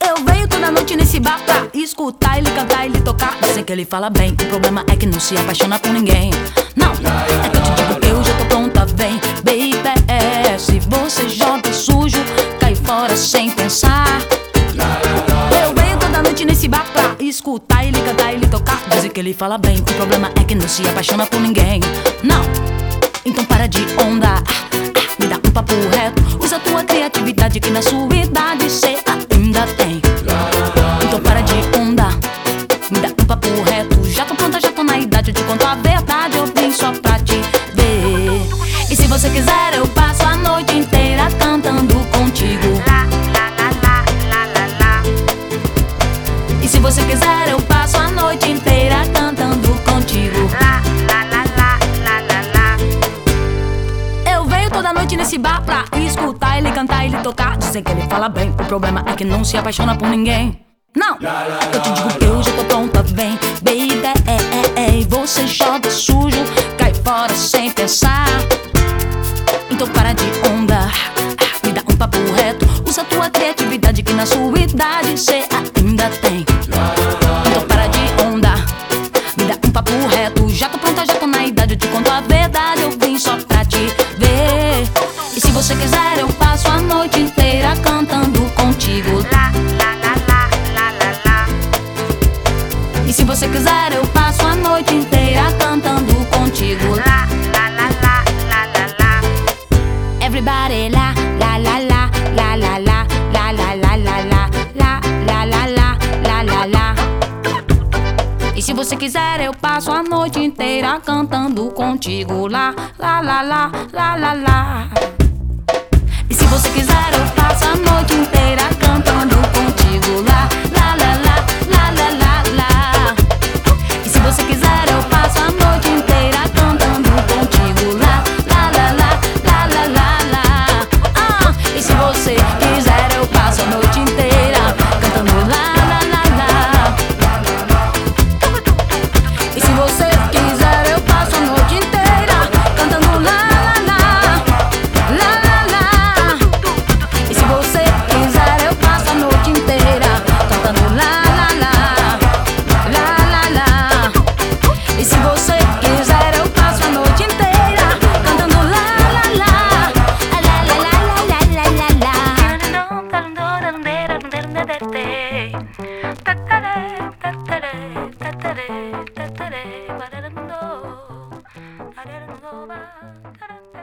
Eu venho toda noite nesse bar pra escutar ele cantar, ele tocar. Dizem que ele fala bem, o problema é que não se apaixona por ninguém. Não, é que eu te digo que eu já tô pronta, vem, baby. É, se você joga sujo, cai fora sem pensar. Eu venho toda noite nesse bar pra escutar ele cantar, ele tocar. Dizem que ele fala bem, o problema é que não se apaixona por ninguém. Não, então para de onda. Ah, ah, Me dá um papo reto. Usa tua criatividade que na sua idade cê ainda tem. Então para de onda. Me dá um papo reto. Já tô pronta, já tô na idade. Eu te conto a verdade. Eu vim só pra te ver. E se você quiser, eu passo a noite inteira cantando contigo. E se você quiser, eu passo tocar. Dizem que ele fala bem, o problema é que não se apaixona por ninguém. Não, eu te digo que eu já tô pronta, vem, baby. É, é, é, e você joga sujo, cai fora sem pensar. Então para de onda, me dá um papo reto. Usa tua criatividade que na sua idade cê ainda tem. Então para de onda, me dá um papo reto. Já tô pronta, já tô na idade. Eu te conto a verdade, quiser, eu passo a noite inteira cantando contigo. La la la la la la la E se você quiser, eu passo a noite inteira cantando contigo. La la la la la la la Everybody la la la la la la la la la la la la la la la la la la la E se você quiser eu passo a noite inteira cantando contigo lá lá lá lá lá lá lá